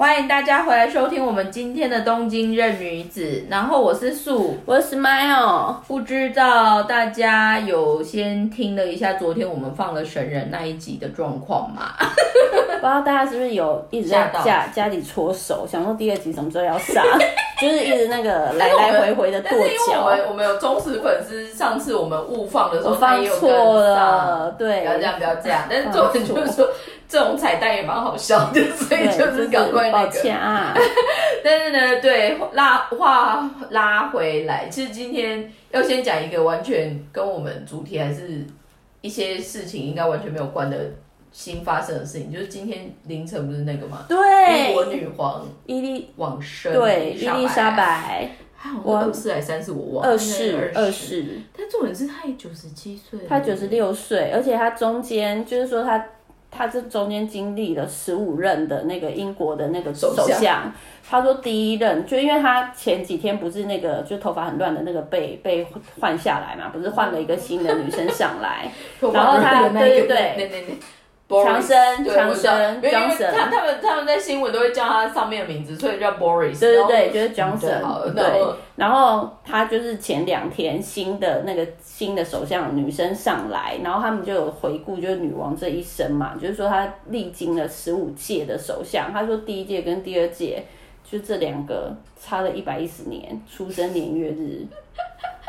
欢迎大家回来收听我们今天的东京任女子。然后我是素，我是 Smile。不知道大家有先听了一下昨天我们放了神人那一集的状况吗？不知道大家是不是有一直在家家里搓手，想说第二集什么时候要上，就是一直那个来来回回的跺脚。我们我们有忠实粉丝，上次我们误放的时候，放错了，对，不要这样，不要这样。但是重点就是说。这种彩蛋也蛮好笑的，所以就是赶快那个。但是呢，对拉话拉回来，其实今天要先讲一个完全跟我们主题还是一些事情应该完全没有关的新发生的事情，就是今天凌晨不是那个吗？对，英国女皇伊丽往生，对，伊丽莎白，我二四还是三十我忘二世二世。但重点是她九十七岁，她九十六岁，而且她中间就是说她。他这中间经历了十五任的那个英国的那个首相，他说第一任就因为他前几天不是那个就头发很乱的那个被被换下来嘛，不是换了一个新的女生上来，然后他对对对。强生，强生，Johnson，他他们他们在新闻都会叫他上面的名字，所以叫 Boris。对对对，就是 Johnson。对，然后他就是前两天新的那个新的首相女生上来，然后他们就有回顾，就是女王这一生嘛，就是说她历经了十五届的首相，他说第一届跟第二届就这两个差了一百一十年出生年月日。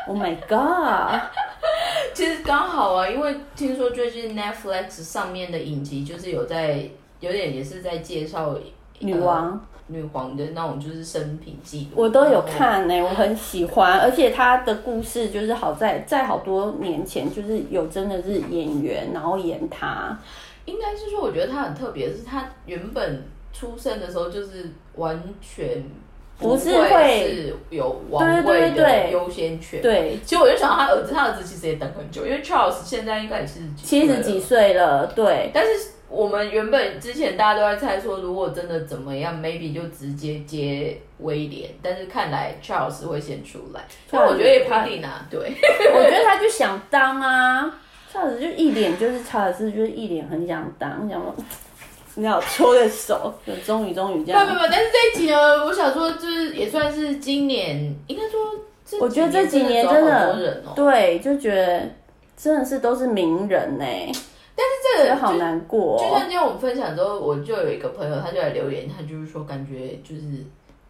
Oh my god！其实刚好啊，因为听说最近 Netflix 上面的影集就是有在有点也是在介绍女王女皇的那种就是生平记录，我都有看呢，我很喜欢，而且她的故事就是好在在好多年前就是有真的是演员然后演她，应该是说我觉得她很特别，是她原本出生的时候就是完全。不是会有王位的优先权。对，其实我就想到他儿子，他儿子其实也等很久，因为 Charles 现在应该也是七十几岁了。对，但是我们原本之前大家都在猜说，如果真的怎么样，maybe 就直接接威廉。但是看来 Charles 会先出来，但我觉得也不一定啊。对，我觉得他就想当啊，Charles 就一脸就是查尔斯，就是一脸很想当，想说。你要搓的手，就终于终于这样。不不不，但是这一集呢，我想说，就是也算是今年，应该说，我觉得这几年真的，对，就觉得真的是都是名人呢。但是这个好难过，就像今天我们分享之后，我就有一个朋友，他就来留言，他就是说，感觉就是。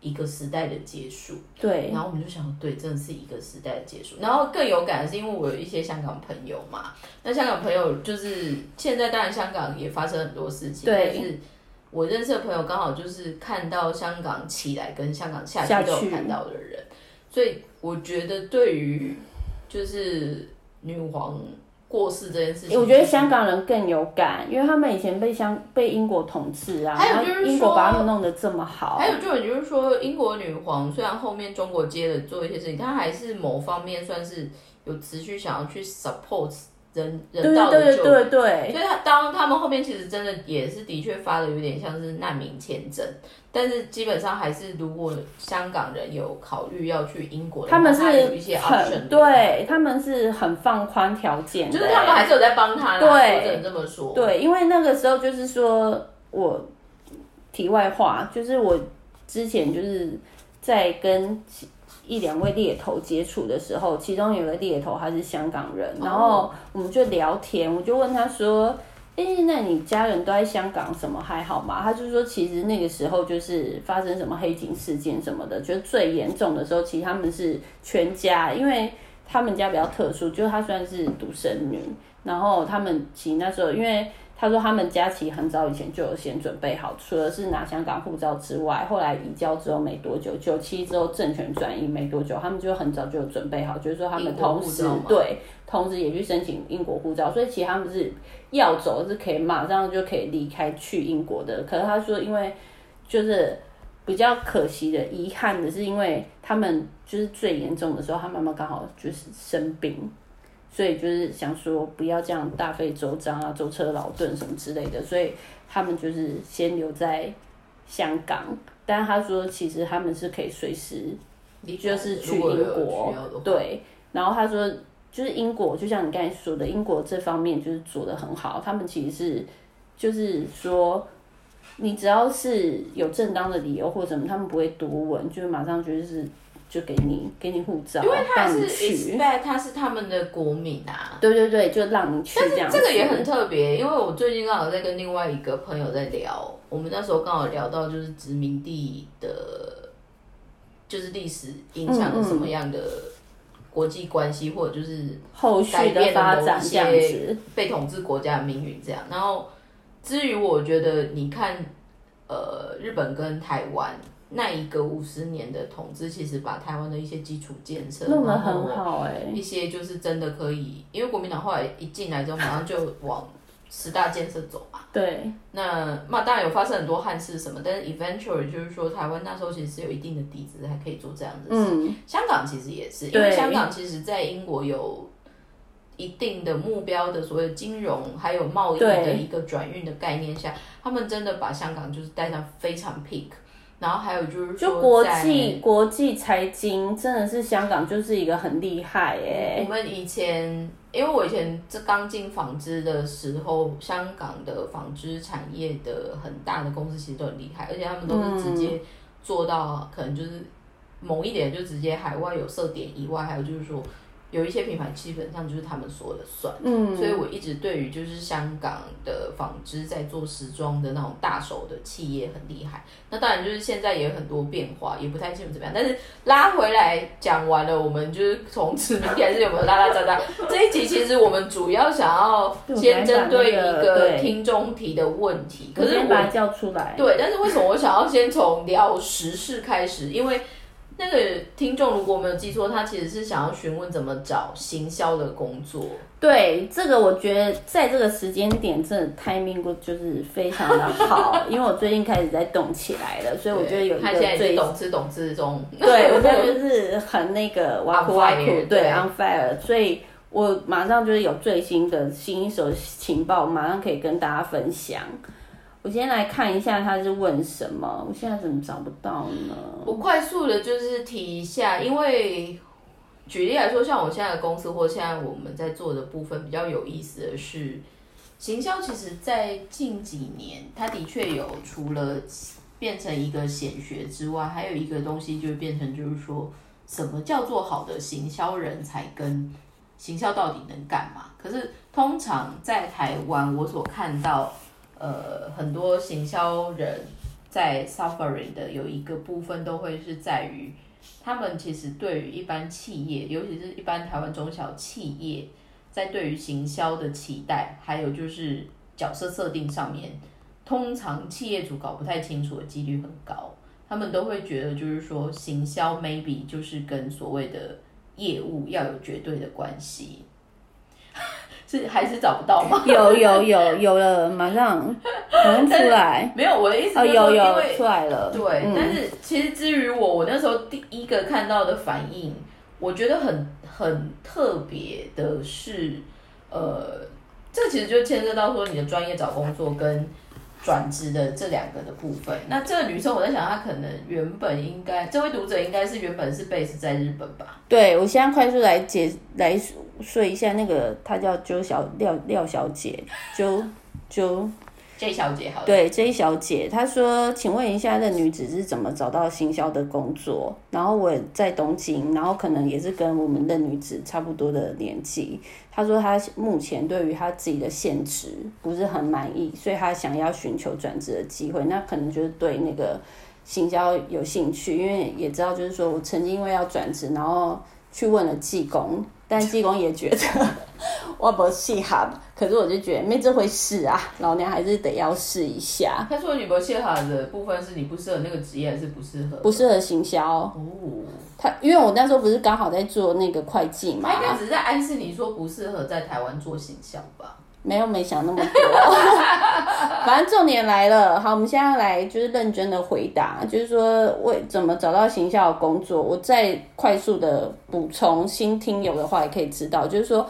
一个时代的结束，对，然后我们就想，对，真的是一个时代的结束。然后更有感的是，因为我有一些香港朋友嘛，那香港朋友就是现在当然香港也发生很多事情，但是我认识的朋友刚好就是看到香港起来跟香港下去都有看到的人，所以我觉得对于就是女皇。过世这件事情，我觉得香港人更有感，因为他们以前被香被英国统治啊，还有就是英国把他们弄得这么好。还有就就是说，英国女皇虽然后面中国接着做一些事情，她还是某方面算是有持续想要去 support。人人道的救，对对所以他当他们后面其实真的也是的确发的有点像是难民签证，但是基本上还是如果香港人有考虑要去英国，他们是有一些 option，对他们是很放宽条件，就是他们还是有在帮他，对，只能这么说。对，因为那个时候就是说我题外话，就是我之前就是在跟。一两位猎头接触的时候，其中有个猎头他是香港人，然后我们就聊天，我就问他说：“哎，那你家人都在香港，什么还好吗？”他就说：“其实那个时候就是发生什么黑警事件什么的，就最严重的时候，其实他们是全家，因为他们家比较特殊，就是他算是独生女，然后他们其实那时候因为。”他说他们家其实很早以前就有先准备好，除了是拿香港护照之外，后来移交之后没多久，九七之后政权转移没多久，他们就很早就有准备好，就是说他们同时对，同时也去申请英国护照，所以其实他们是要走是可以马上就可以离开去英国的。可是他说，因为就是比较可惜的、遗憾的是，因为他们就是最严重的时候，他妈妈刚好就是生病。所以就是想说，不要这样大费周章啊，舟车劳顿什么之类的。所以他们就是先留在香港，但他说其实他们是可以随时，就是去英国。对，然后他说就是英国，就像你刚才说的，英国这方面就是做的很好。他们其实是就是说，你只要是有正当的理由或什么，他们不会多问，就是马上就是就给你给你护照，因为他是带你去。expect 他是他们的国民啊。对对对，就让你去这样子。这个也很特别，因为我最近刚好在跟另外一个朋友在聊，我们那时候刚好聊到就是殖民地的，就是历史影响了什么样的国际关系，或者就是后续的发展些。被统治国家的命运这样。然后至于我觉得，你看，呃，日本跟台湾那一个五十年的统治，其实把台湾的一些基础建设弄得很好哎、一些就是真的可以，因为国民党后来一进来之后，马上就往十大建设走嘛。对，那嘛当然有发生很多憾事什么，但是 eventually 就是说，台湾那时候其实是有一定的底子，还可以做这样的事。嗯，香港其实也是，因为香港其实在英国有一定的目标的所谓金融还有贸易的一个转运的概念下，他们真的把香港就是带上非常 peak。然后还有就是说就国在际国际财经真的是香港就是一个很厉害哎、我们以前，因为我以前这刚进纺织的时候，香港的纺织产业的很大的公司其实都很厉害，而且他们都是直接做到，可能就是某一点就直接海外有设点以外，还有就是说有一些品牌基本上就是他们说了算。嗯，所以我一直对于就是香港的纺织在做时装的那种大手的企业很厉害。那当然就是现在也有很多变化，也不太清楚怎么样。但是拉回来讲完了，我们就是从此明天还是有没有拉拉杂杂。这一集其实我们主要想要先针对一个听众提的问题，可可是我是把它叫出来，对，但是为什么我想要先从聊时事开始？因为那个听众如果没有记错，他其实是想要询问怎么找行销的工作。对这个，我觉得在这个时间点，真的 timing 就是非常的好，因为我最近开始在动起来了，所以我觉得有一个最懂吃懂吃中，对，我觉得就是很那个挖酷 On 哇 fire，酷，对对，on fire，所以我马上就是有最新的新一手情报，马上可以跟大家分享。我先来看一下他是问什么，我现在怎么找不到呢？我快速的就是提一下，因为举例来说，像我现在的公司或现在我们在做的部分比较有意思的是，行销其实在近几年，它的确有除了变成一个显学之外，还有一个东西就是变成就是说，什么叫做好的行销人才跟行销到底能干嘛？可是通常在台湾，我所看到，呃，很多行销人在 suffering 的有一个部分都会是在于，他们其实对于一般企业，尤其是一般台湾中小企业，在对于行销的期待，还有就是角色设定上面，通常企业主搞不太清楚的几率很高。他们都会觉得，就是说行销 maybe 就是跟所谓的业务要有绝对的关系，是还是找不到吗？有有有有了，马上马上出来。没有，我的意思哦，就是说有有出来了。对，嗯但是其实至于我，我那时候第一个看到的反应，我觉得很很特别的是，呃，这其实就牵涉到说你的专业找工作跟转职的这两个的部分。那这个女生，我在想，她可能原本应该，这位读者应该是原本是 base 在日本吧？对，我现在快速来解来说一下，那个她叫周小廖廖小姐，周周 J 小姐，好，对 J 小姐，她说：“请问一下，那女子是怎么找到行销的工作？然后我在东京，然后可能也是跟我们的女子差不多的年纪。她说她目前对于她自己的现职不是很满意，所以她想要寻求转职的机会。那可能就是对那个行销有兴趣，因为也知道就是说我曾经因为要转职，然后去问了技工，但技工也觉得我不适合，可是我就觉得没这回事啊，老娘还是得要试一下。他说你不适合的部分是你不适合那个职业，还是不适合？不适合行销。哦，他因为我那时候不是刚好在做那个会计嘛他，应该只是在暗示你说不适合在台湾做行销吧？没有没想那么多。反正重点来了，好，我们现在来就是认真的回答，就是说为怎么找到行销的工作，我再快速的补充新听友的话也可以知道，就是说。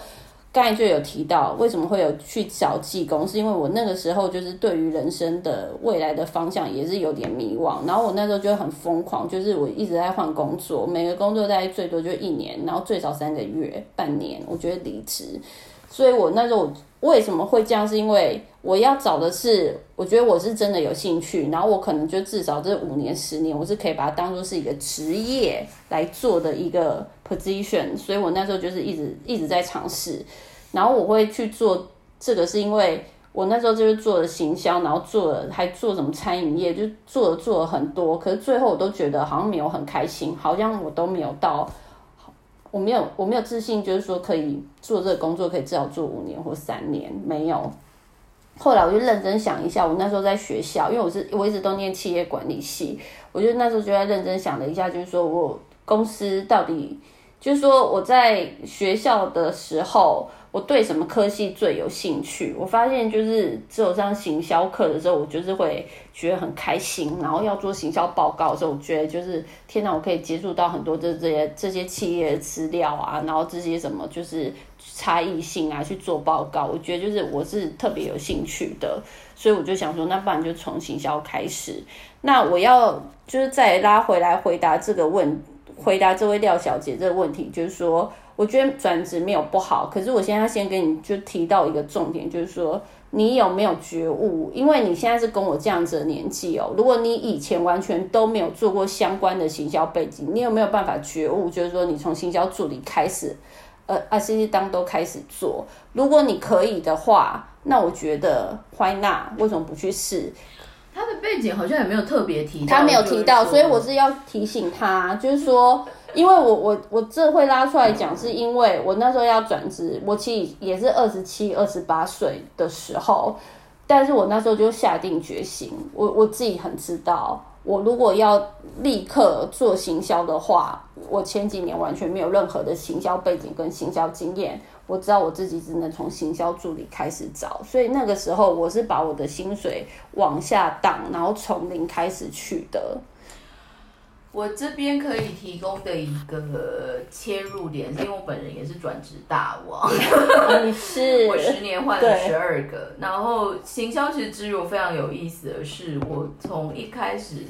刚才就有提到，为什么会有去找技工，是因为我那个时候就是对于人生的未来的方向也是有点迷惘，然后我那时候就很疯狂，就是我一直在换工作，每个工作大概最多就一年，然后最少三个月、半年，我觉得离职。所以我那时候为什么会这样，是因为我要找的是，我觉得我是真的有兴趣，然后我可能就至少这五年、十年，我是可以把它当做是一个职业来做的一个 position，所以我那时候就是一直一直在尝试，然后我会去做这个，是因为。我那时候就是做了行销，然后做了还做什么餐饮业，就做了做了很多，可是最后我都觉得好像没有很开心，好像我都没有到，我没有我没有自信，就是说可以做这个工作可以至少做五年或三年，没有。后来我就认真想一下，我那时候在学校，因为我是我一直都念企业管理系，我就那时候就在认真想了一下，就是说我公司到底，就是说我在学校的时候。我对什么科系最有兴趣？我发现就是只有上行销课的时候，我就是会觉得很开心。然后要做行销报告的时候，我觉得就是天哪，我可以接触到很多这这些这些企业的资料啊，然后这些什么就是差异性啊去做报告。我觉得就是我是特别有兴趣的，所以我就想说，那不然就从行销开始。那我要就是再拉回来回答这个问，回答这位廖小姐这个问题，就是说。我觉得转职没有不好，可是我现在先跟你就提到一个重点，就是说你有没有觉悟？因为你现在是跟我这样子的年纪哦，如果你以前完全都没有做过相关的行销背景，你有没有办法觉悟？就是说你从行销助理开始，呃，I C C 当都开始做，如果你可以的话，那我觉得 Why not？为什么不去试？他的背景好像也没有特别提，他没有提到，所以我是要提醒他，就是说。因为我我我这会拉出来讲，是因为我那时候要转职，我其实也是二十七、二十八岁的时候，但是我那时候就下定决心，我我自己很知道，我如果要立刻做行销的话，我前几年完全没有任何的行销背景跟行销经验，我知道我自己只能从行销助理开始找，所以那个时候我是把我的薪水往下挡，然后从零开始去的。我这边可以提供的一个切入点，是因为我本人也是转职大王，你是 我十年换了十二个。然后行销其实之入非常有意思的是，我从一开始，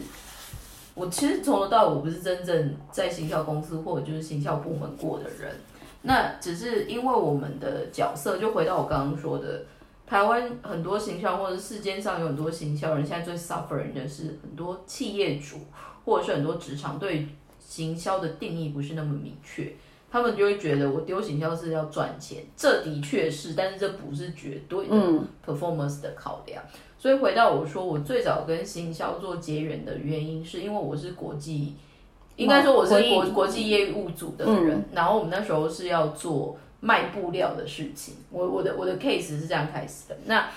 我其实从头到尾不是真正在行销公司或者就是行销部门过的人，那只是因为我们的角色，就回到我刚刚说的，台湾很多行销或者世间上有很多行销人，现在最 suffering 的是很多企业主。或者是很多职场对行销的定义不是那么明确，他们就会觉得我丢行销是要赚钱，这的确是，但是这不是绝对的 performance 的考量。所以回到我说，我最早跟行销做结缘的原因，是因为我是国际，应该说我是国国际业务组的人，然后我们那时候是要做卖布料的事情。我我的我的 case 是这样开始的。那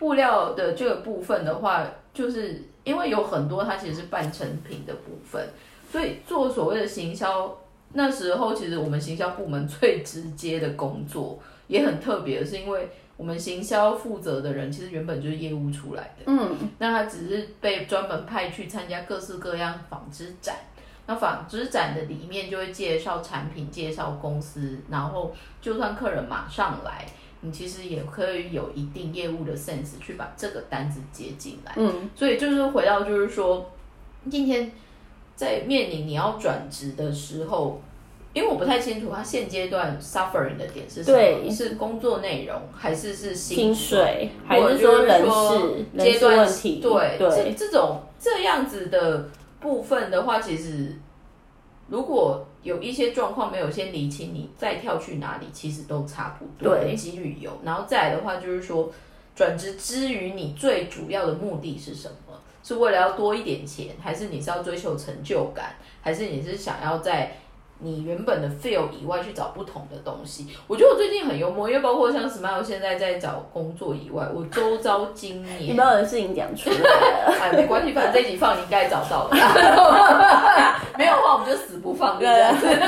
布料的这个部分的话，就是。因为有很多它其实是半成品的部分，所以做所谓的行销，那时候其实我们行销部门 最直接的工作也很特别，是因为我们行销负责的人其实原本就是业务出来的，嗯，那他只是被专门派去参加各式各样纺织展，那纺织展的里面就会介绍产品、介绍公司，然后就算客人马上来。你其实也可以有一定业务的 sense 去把这个单子接进来，嗯，所以就是回到就是说，今天在面临你要转职的时候，因为我不太清楚他现阶段 suffering 的点是什么，是工作内容还是是薪水，还是说人事阶段问题？对对，这种这样子的部分的话，其实如果。有一些状况没有先理清，你再跳去哪里，其实都差不多，几率有。然后再来的话，就是说转职之余，你最主要的目的是什么？是为了要多一点钱，还是你是要追求成就感，还是你是想要在？你原本的 feel 以外去找不同的东西，我觉得我最近很幽默，因为包括像 Smile 现在在找工作以外，我周遭今年没有的事情讲出来，哎，没关系，反正这集放你应该找到了，没有的话我们就死不放，对不 对？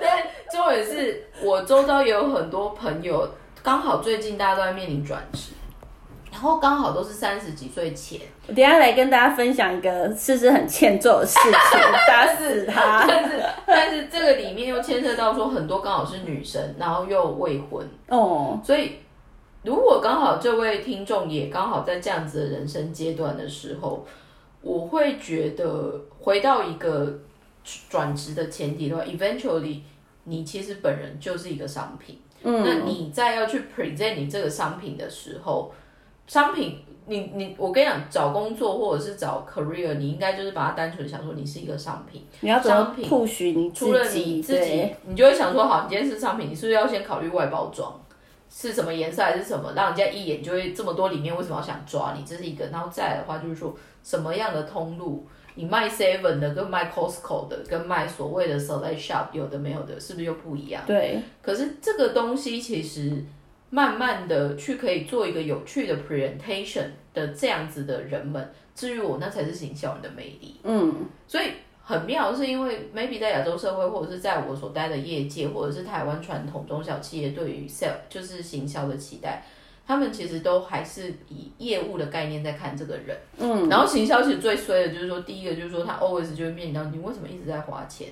但重点是我周遭也有很多朋友，刚好最近大家都在面临转职。然后刚好都是三十几岁前，我等下来跟大家分享一个是是很欠揍的事情，打死他。但是但是这个里面又牵涉到说很多刚好是女生，然后又未婚。哦，所以如果刚好这位听众也刚好在这样子的人生阶段的时候，我会觉得回到一个转职的前提的话，eventually 你其实本人就是一个商品。嗯，那你在要去 present 你这个商品的时候，商品。你你我跟你讲，找工作或者是找 career，你应该就是把它单纯想说你是一个商品。你要商品，除你除了你自己，你就会想说，好，你今天是商品，你是不是要先考虑外包装是什么颜色还是什么，让人家一眼就会这么多里面为什么要想抓你？这是一个。然后再来的话就是说，什么样的通路，你卖 seven 的跟卖 Costco 的跟卖所谓的 select shop 有的没有的，是不是又不一样？对。可是这个东西其实。慢慢的去可以做一个有趣的 presentation 的这样子的人们，至于我那才是行销人的魅力。嗯，所以很妙，是因为 maybe 在亚洲社会，或者是在我所待的业界，或者是台湾传统中小企业对于 sell 就是行销的期待，他们其实都还是以业务的概念在看这个人。嗯，然后行销其实最衰的就是说，第一个就是说他 always 就会面临到你为什么一直在花钱，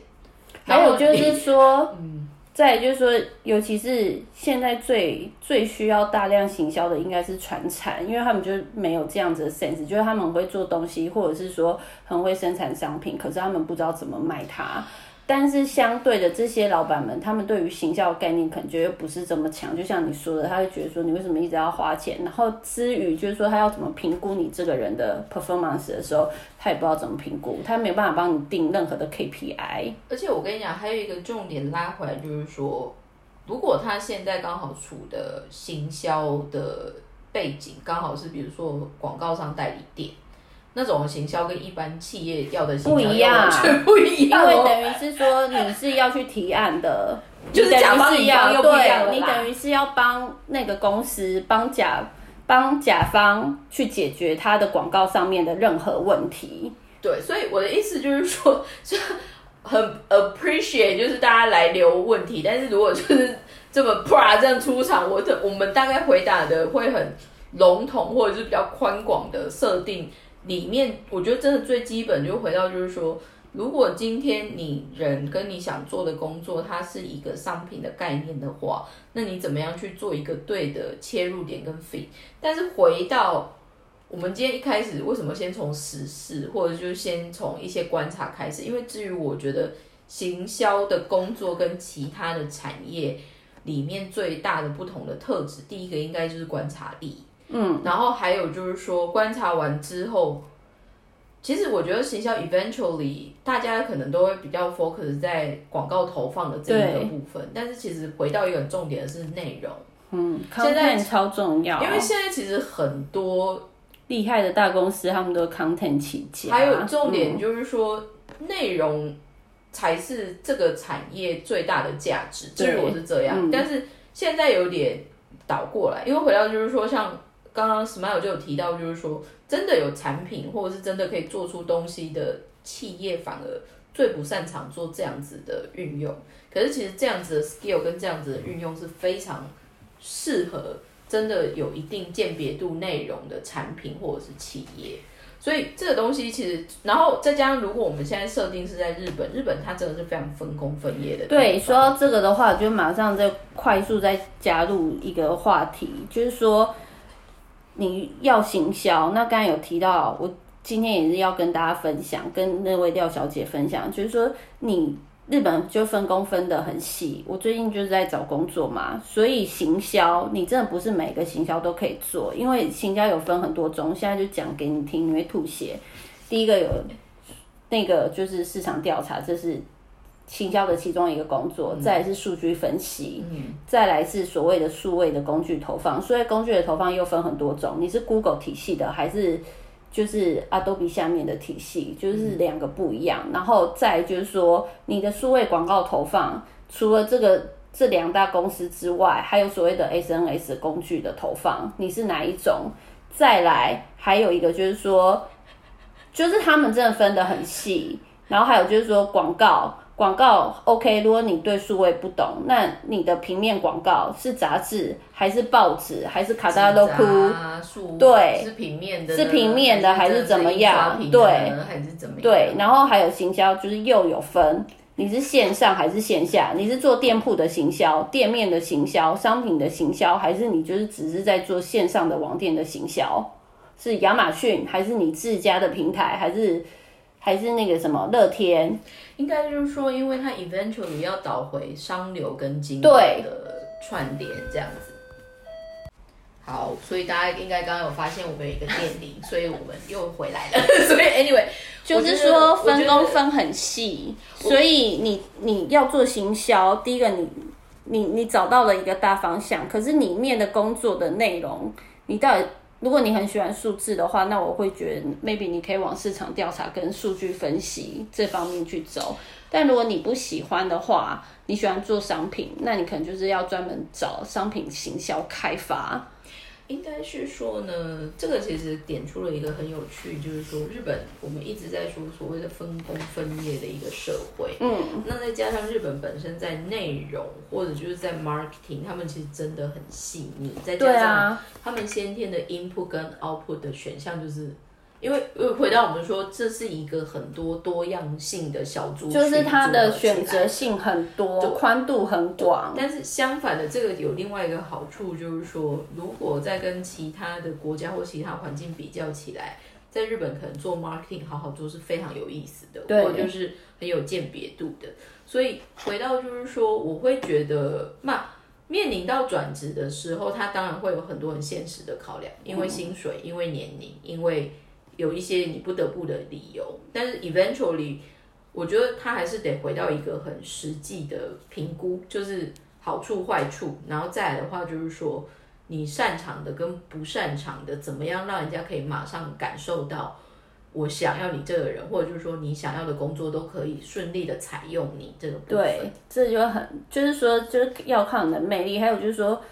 还有就是说，嗯。再就是说，尤其是现在最最需要大量行销的，应该是传产，因为他们就没有这样子的 sense，就是他们会做东西，或者是说很会生产商品，可是他们不知道怎么卖它。但是相对的，这些老板们，他们对于行销概念可能觉得不是这么强。就像你说的，他会觉得说，你为什么一直要花钱？然后之余，就是说他要怎么评估你这个人的 performance 的时候，他也不知道怎么评估，他没有办法帮你定任何的 KPI。而且我跟你讲，还有一个重点拉回来，就是说，如果他现在刚好处的行销的背景，刚好是比如说广告商代理店。那种行销跟一般企业要的行销不一样，不一样，因为等于是说你是要去提案的，就是甲方乙方又不一样你等于是要帮那个公司帮甲帮甲方去解决他的广告上面的任何问题。对，所以我的意思就是说，就很 appreciate 就是大家来留问题，但是如果就是这么啪这样出场，我的我们大概回答的会很笼统，或者是比较宽广的设定。里面我觉得真的最基本就回到就是说，如果今天你人跟你想做的工作它是一个商品的概念的话，那你怎么样去做一个对的切入点跟 fit？但是回到我们今天一开始为什么先从实事，或者就先从一些观察开始？因为至于我觉得行销的工作跟其他的产业里面最大的不同的特质，第一个应该就是观察力。嗯，然后还有就是说，观察完之后，其实我觉得行销 eventually 大家可能都会比较 focus 在广告投放的这一个部分，但是其实回到一个重点的是内容。嗯，现在超重要，因为现在其实很多厉害的大公司，他们都 content 起家。还有重点就是说，内容才是这个产业最大的价值。至于我是这样，但是现在有点倒过来，因为回到就是说像。刚刚 Smile 就有提到，就是说，真的有产品或者是真的可以做出东西的企业，反而最不擅长做这样子的运用。可是其实这样子的 skill 跟这样子的运用是非常适合真的有一定鉴别度内容的产品或者是企业。所以这个东西其实，然后再加上如果我们现在设定是在日本，日本它真的是非常分工分业的。对，说到这个的话，就马上再快速再加入一个话题，就是说。你要行销，那刚才有提到，我今天也是要跟大家分享，跟那位廖小姐分享，就是说你日本就分工分得很细。我最近就是在找工作嘛，所以行销你真的不是每个行销都可以做，因为行销有分很多种。现在就讲给你听，你会吐血。第一个有那个就是市场调查，这是。行销的其中一个工作，再来是数据分析，再来是所谓的数位的工具投放。所以工具的投放又分很多种，你是 Google 体系的，还是就是 Adobe 下面的体系，就是两个不一样。然后再就是说，你的数位广告投放，除了这个这两大公司之外，还有所谓的 SNS 工具的投放，你是哪一种？再来还有一个就是说，就是他们真的分得很细。然后还有就是说广告。广告 OK，如果你对数位不懂，那你的平面广告是杂志还是报纸还是卡达洛库？对，是平面的，是平面的还是怎么样？对，还是怎么样？对，然后还有行销，就是又有分，你是线上还是线下？你是做店铺的行销、店面的行销、商品的行销，还是你就是只是在做线上的网店的行销？是亚马逊还是你自家的平台，还是还是那个什么乐天？应该就是说，因为它 eventually 要导回商流跟经营的串联这样子。好，所以大家应该刚刚有发现我们有一个电铃，所以我们又回来了。所以 anyway，就是说分工分很细，所以你你要做行销，第一个你你你找到了一个大方向，可是里面的工作的内容，你到底如果你很喜欢数字的话，那我会觉得 maybe 你可以往市场调查跟数据分析这方面去走。但如果你不喜欢的话，你喜欢做商品，那你可能就是要专门找商品行销开发。应该是说呢，这个其实点出了一个很有趣，就是说日本我们一直在说所谓的分工分业的一个社会，嗯，那再加上日本本身在内容或者就是在 marketing，他们其实真的很细腻，再加上他们先天的 input 跟 output 的选项就是。因为回到我们说，这是一个很多多样性的小族群，就是它的选择性很多，宽度很广。但是相反的，这个有另外一个好处，就是说，如果在跟其他的国家或其他环境比较起来，在日本可能做 marketing 好好做是非常有意思的，或就是很有鉴别度的。所以回到就是说，我会觉得，那面临到转职的时候，他当然会有很多很现实的考量，因为薪水，因为年龄，因为。有一些你不得不的理由，但是 eventually，我觉得他还是得回到一个很实际的评估，就是好处坏处，然后再来的话就是说你擅长的跟不擅长的，怎么样让人家可以马上感受到我想要你这个人，或者就是说你想要的工作都可以顺利的采用你这个部分。对，这就很就是说就是要靠你的魅力，还有就是说。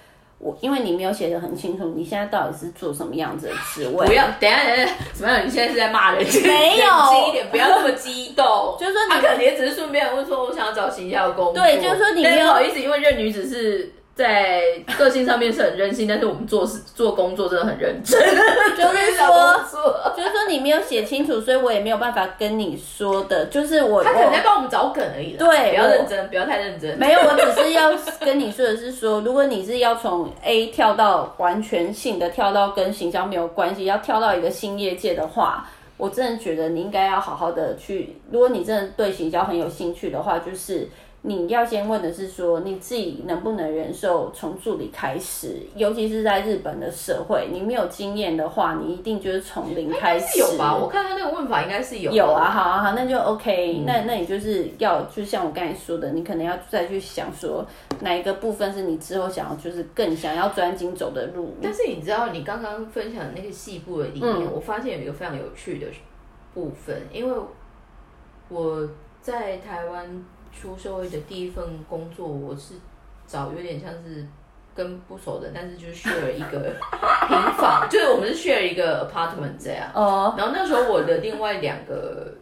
我因为你没有写的很清楚，你现在到底是做什么样子的职位？不要，等下等下，怎么样？你现在是在骂人？没有，轻一点，不要那么激动。就是说，他可能也只是顺便问说，我想要找形象工作。对，就是说你没有不好意思，因为这女子是。在个性上面是很任性，但是我们做事 做工作真的很认真。就是说，就是说你没有写清楚，所以我也没有办法跟你说的。就是我他可能在帮我们找梗而已。对，不要认真，不要太认真。没有，我只是要跟你说的是说，如果你是要从 A 跳到完全性的跳到跟行销没有关系，要跳到一个新业界的话，我真的觉得你应该要好好的去。如果你真的对行销很有兴趣的话，就是。你要先问的是说你自己能不能忍受从助理开始，尤其是在日本的社会，你没有经验的话，你一定就是从零开始。有吧？我看他那个问法应该是有。有啊，好啊好，那就 OK。那那你就是要，就像我刚才说的，你可能要再去想说哪一个部分是你之后想要，就是更想要专精走的路。但是你知道，你刚刚分享的那个细部的里面，我发现有一个非常有趣的部分，因为我在台湾。出社会的第一份工作，我是找有点像是跟不熟的，但是就是 share 一个 平房，就是我们是 share 一个 apartment 这样。哦。然后那时候我的另外两个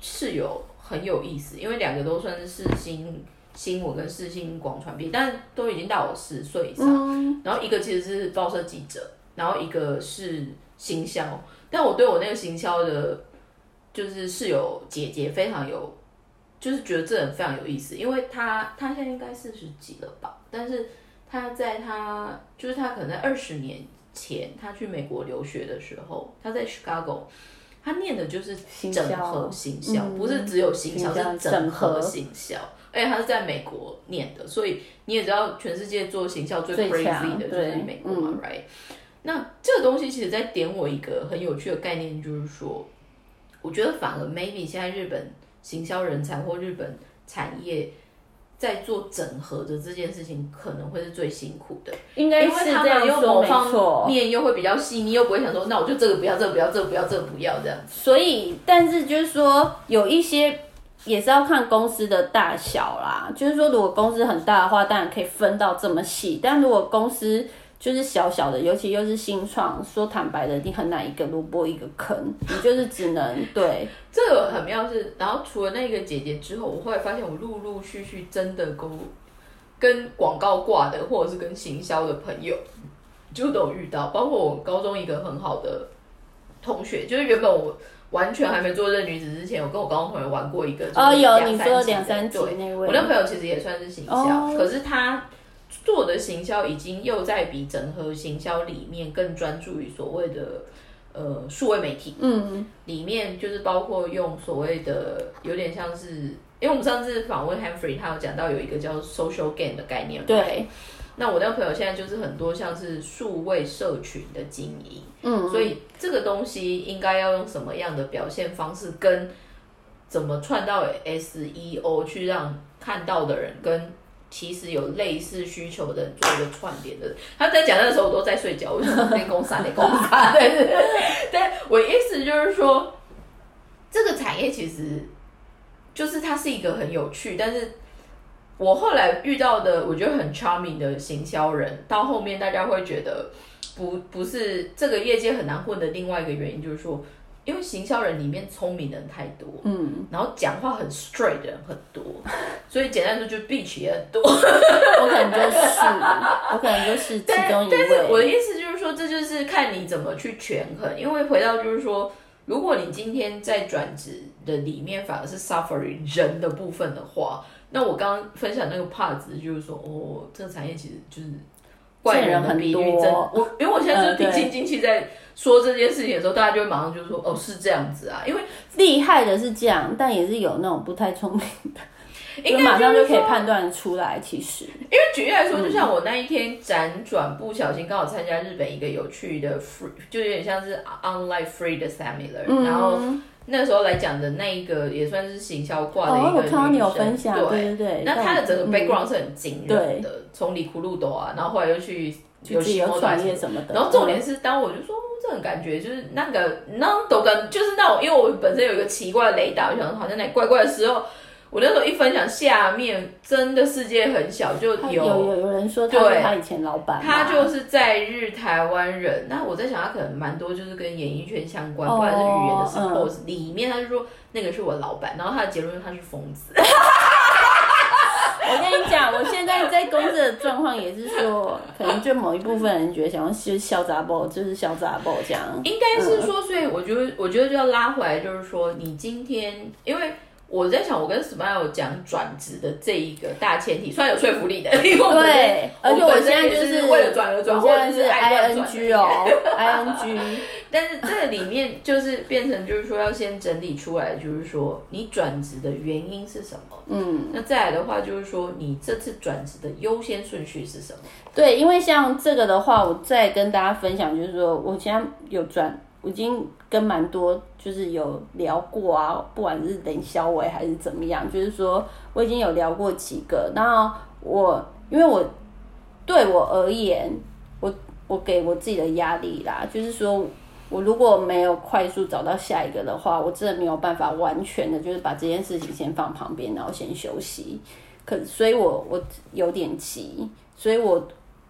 室友很有意思，因为两个都算是世新新闻跟世新广传毕业，但都已经大我十岁以上。嗯。然后一个其实是报社记者，然后一个是行销，但我对我那个行销的，就是室友姐姐非常有。就是觉得这人非常有意思，因为他他现在应该四十几了吧，但是他在他就是他可能在二十年前他去美国留学的时候，他在 Chicago，他念的就是整合行销，不是只有行销，是整合行销，而且他是在美国念的，所以你也知道全世界做行销最 crazy 的就是美国嘛，right？那这个东西其实在点我一个很有趣的概念，就是说，我觉得反而 maybe 现在日本。行销人才或日本产业在做整合的这件事情，可能会是最辛苦的，应该是这样说，没错。面又会比较细腻，又不会想说，那我就这个不要，这个不要，这个不要，这个不要这样。所以，但是就是说，有一些也是要看公司的大小啦。就是说，如果公司很大的话，当然可以分到这么细。但如果公司就是小小的，尤其又是新创，说坦白的，你很难一个萝卜一个坑，你就是只能对。这个很妙是，然后除了那个姐姐之后，我后来发现我陆陆续续真的跟跟广告挂的，或者是跟行销的朋友，就都有遇到。包括我高中一个很好的同学，就是原本我完全还没做这女子之前，我跟我高中朋友玩过一个哦，有你说两三对那位，我那朋友其实也算是行销，可是他。做的行销已经又在比整合行销里面更专注于所谓的呃数位媒体，嗯，里面就是包括用所谓的有点像是，因为我们上次访问 Hanfrey，他有讲到有一个叫 social gain 的概念，对，那我那个朋友现在就是很多像是数位社群的经营，嗯，所以这个东西应该要用什么样的表现方式，跟怎么串到 SEO 去让看到的人跟其实有类似需求的人做一个串联的。他在讲那个时候我都在睡觉，我就练功三练功三，对对对。但我意思就是说，这个产业其实就是它是一个很有趣，但是。我后来遇到的，我觉得很 charming 的行销人，到后面大家会觉得不不是这个业界很难混的另外一个原因，就是说，因为行销人里面聪明的人太多，嗯，然后讲话很 straight 的人很多，所以简单说就 bitch 也很多。我可能就是，我可能就是 其中一位。但是我的意思就是说，这就是看你怎么去权衡，因为回到就是说，如果你今天在转职的里面反而是 suffering 人的部分的话。那我刚刚分享那个 part 就是说，哦，这个产业其实就是怪人的比率真。我因为我现在就是平心静气在说这件事情的时候，大家就会马上就说，哦，是这样子啊。因为厉害的是这样，但也是有那种不太聪明的，应该马上就可以判断出来。其实，因为举例来说，就像我那一天辗转不小心刚好参加日本一个有趣的 free，就有点像是 online free 的 seminar，然后。那时候来讲的那一个也算是行销挂的一个女生，对对对。那她的整个 background 是很惊人的，从里库路多啊，然后后来又去有西摩转业什么的。然后重点是，当我就说这种感觉就是那个那都跟就是那种，因为我本身有一个奇怪的雷达，我想好像那怪怪的时候。我那时候一分享，下面真的世界很小，就有有有有人说，对，他以前老板，他就是在日台湾人。那我在想，他可能蛮多就是跟演艺圈相关，或者是语言的 support。里面他就说那个是我老板，然后他的结论是他是疯子。我跟你讲，我现在在公司的状况也是说，可能就某一部分人觉得想要就是小杂包，就是小杂包这样。应该是说，所以我觉得，我觉得就要拉回来，就是说，你今天因为。我在想，我跟 Smile 讲转职的这一个大前提，算有说服力的。对，而且我现在就是为了转而转，或者是 ing 哦，ing。但是这里面就是变成，就是说要先整理出来，就是说你转职的原因是什么？嗯，那再来的话，就是说你这次转职的优先顺序是什么？对，因为像这个的话，我再跟大家分享，就是说我现在有转。我已经跟蛮多就是有聊过啊，不管是林小伟还是怎么样，就是说我已经有聊过几个。然后我因为我对我而言，我我给我自己的压力啦，就是说我如果没有快速找到下一个的话，我真的没有办法完全的，就是把这件事情先放旁边，然后先休息。可所以，我我有点急，所以我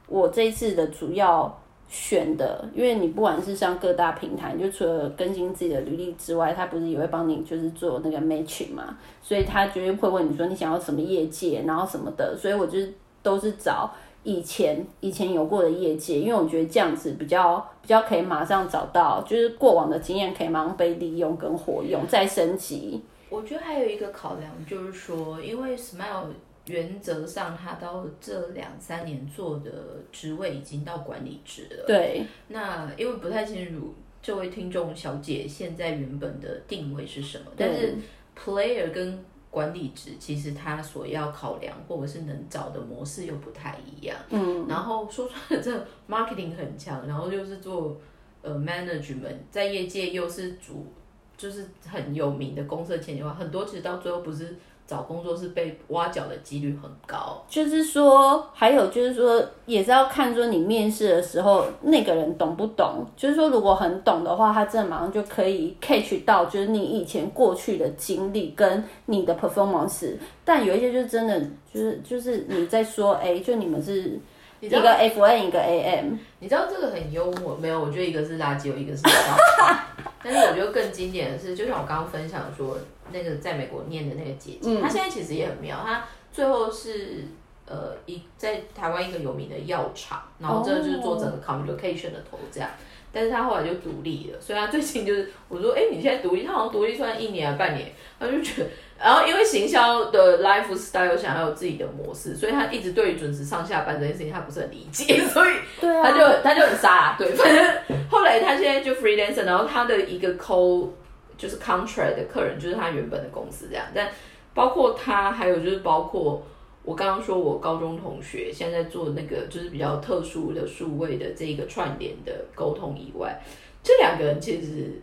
我这一次的主要。选的，因为你不管是上各大平台，就除了更新自己的履历之外，他不是也会帮你就是做那个 matching 嘛？所以他绝对会问你说你想要什么业界，然后什么的。所以我就都是找以前以前有过的业界，因为我觉得这样子比较比较可以马上找到，就是过往的经验可以马上被利用跟活用，再升级。我觉得还有一个考量就是说，因为 Smile。原则上，他到这两三年做的职位已经到管理职了。对，那因为不太清楚这位听众小姐现在原本的定位是什么，但是 player 跟管理职其实他所要考量或者是能找的模式又不太一样。嗯，然后说穿了，这 marketing 很强，然后又是做呃 management，在业界又是主，就是很有名的公司前景话，很多其实到最后不是。找工作是被挖角的几率很高，就是说，还有就是说，也是要看说你面试的时候那个人懂不懂。就是说，如果很懂的话，他真的马上就可以 catch 到，就是你以前过去的经历跟你的 performance。但有一些就是真的，就是就是你在说，哎，就你们是一个 F N 一个 A M，你知道这个很幽默没有？我觉得一个是垃圾，有一个是。但是我觉得更经典的是，就像我刚刚分享说。那个在美国念的那个姐姐，她现在其实也很妙。她最后是呃一在台湾一个有名的药厂，然后这个就是做整个 communication 的头这样。但是她后来就独立了，所以她最近就是我说，哎，你现在独立，她好像独立算一年还半年，她就觉得，然后因为行销的 lifestyle 想要有自己的模式，所以她一直对于准时上下班这件事情她不是很理解，所以她就她就很傻，对，反正后来她现在就 freelancer，然后她的一个 co 就是 contract 的客人，就是他原本的公司这样，但包括他，还有就是包括我刚刚说我高中同学现在做那个就是比较特殊的数位的这个串联的沟通以外，这两个人其实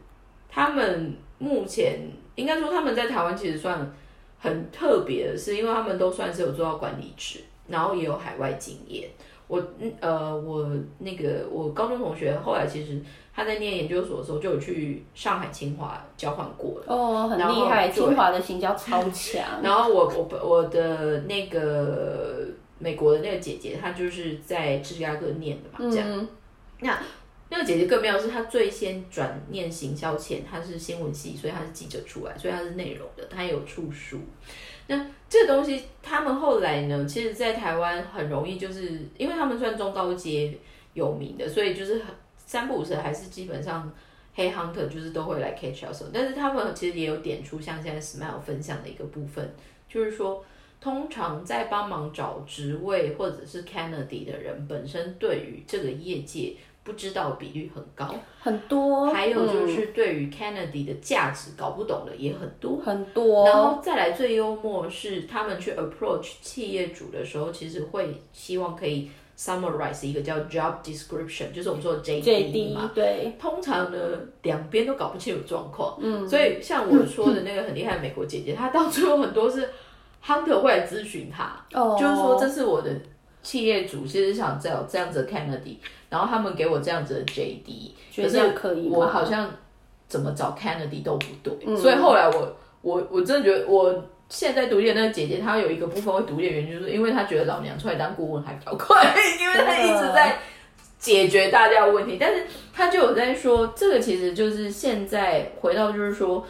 他们目前应该说他们在台湾其实算很特别的是，因为他们都算是有做到管理职，然后也有海外经验。我嗯呃我那个我高中同学后来其实他在念研究所的时候就有去上海清华交换过了哦，很厉害，清华的行销超强。然后我我我的那个美国的那个姐姐，她就是在芝加哥念的嘛，这样。那那个姐姐更妙是，她最先转念行销前，她是新闻系，所以她是记者出来，所以她是内容的，她有出书。那这个东西，他们后来呢，其实，在台湾很容易，就是因为他们算中高阶有名的，所以就是很三不五时还是基本上黑 hunter 就是都会来 catch 销售。但是他们其实也有点出像现在 Smile 分享的一个部分，就是说，通常在帮忙找职位或者是 Kennedy 的人本身，对于这个业界。不知道比率很高，很多。还有就是对于 Kennedy 的价值搞不懂的也很多，很多。然后再来最幽默是，他们去 approach 企业主的时候，其实会希望可以 summarize 一个叫 job description，就是我们说的 JD 嘛。对。通常呢，两边都搞不清楚状况。嗯。所以像我说的那个很厉害的美国姐姐，她到最后很多是 hunter 会来咨询她，就是说这是我的企业主，其实想找这样子的 Kennedy。然后他们给我这样子的 JD，可是我好像怎么找 Kennedy 都不对，所以后来我我我真的觉得我现在独立的那个姐姐，她有一个部分会独立的原因，就是因为她觉得老娘出来当顾问还比较快，因为她一直在解决大家的问题，但是她就有在说，这个其实就是现在回到就是说。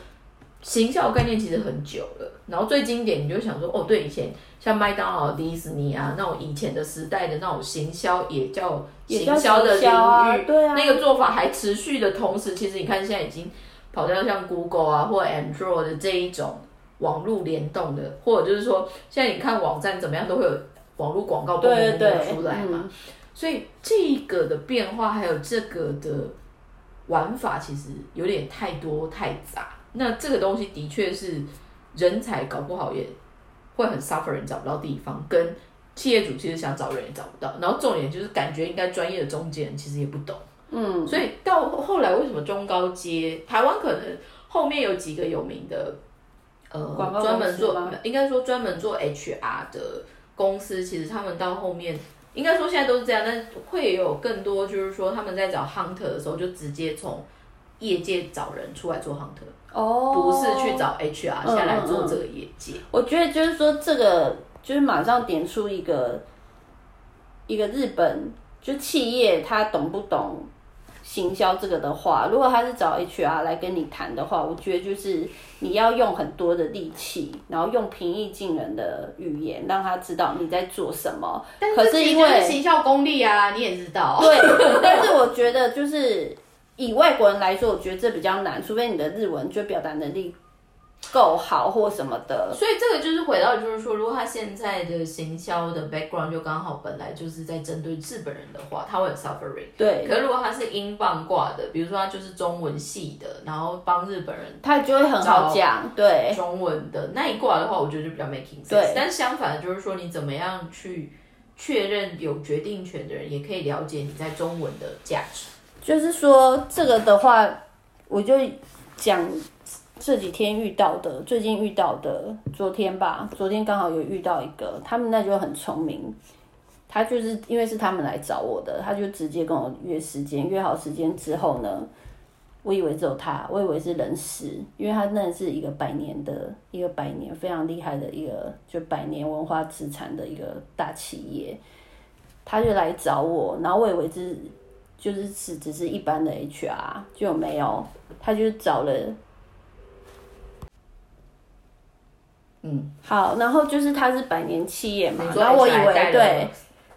行销概念其实很久了，然后最经典你就想说，哦，对，以前像麦当劳、迪士尼啊，那种以前的时代的那种行销也叫行销的领域，对啊，那个做法还持续的同时，其实你看现在已经跑到像 Google 啊或 Android 的这一种网络联动的，或者就是说现在你看网站怎么样都会有网络广告蹦蹦蹦出来嘛，所以这个的变化还有这个的玩法，其实有点太多太杂。那这个东西的确是人才搞不好也会很 suffer，人找不到地方，跟企业主其实想找人也找不到，然后重点就是感觉应该专业的中间人其实也不懂，嗯，所以到后来为什么中高阶台湾可能后面有几个有名的呃专门做应该说专门做 HR 的公司，其实他们到后面应该说现在都是这样，但会有更多就是说他们在找 hunter 的时候就直接从业界找人出来做 hunter。哦，不是去找 HR 下来做这个业绩。我觉得就是说，这个就是马上点出一个一个日本就企业，他懂不懂行销这个的话，如果他是找 HR 来跟你谈的话，我觉得就是你要用很多的力气，然后用平易近人的语言，让他知道你在做什么。可是因为行销功力啊，你也知道。对，但是我觉得就是。以外国人来说，我觉得这比较难，除非你的日文就表达能力够好或什么的。所以这个就是回到，就是说，如果他现在的行销的 background 就刚好本来就是在针对日本人的话，他会有 suffering。对。可如果他是英镑挂的，比如说他就是中文系的，然后帮日本人，他就会很好讲。对。中文的那一挂的话，我觉得就比较 making sense。对。但相反的，就是说你怎么样去确认有决定权的人也可以了解你在中文的价值。就是说这个的话，我就讲这几天遇到的，最近遇到的，昨天吧，昨天刚好有遇到一个，他们那就很聪明，他就是因为是他们来找我的，他就直接跟我约时间，约好时间之后呢，我以为只有他，我以为是人事，因为他那是一个百年的一个百年非常厉害的一个就百年文化资产的一个大企业，他就来找我，然后我以为是。就是只只是一般的 HR 就没有，他就找了，嗯，好，然后就是他是百年企业嘛，然后我以为对，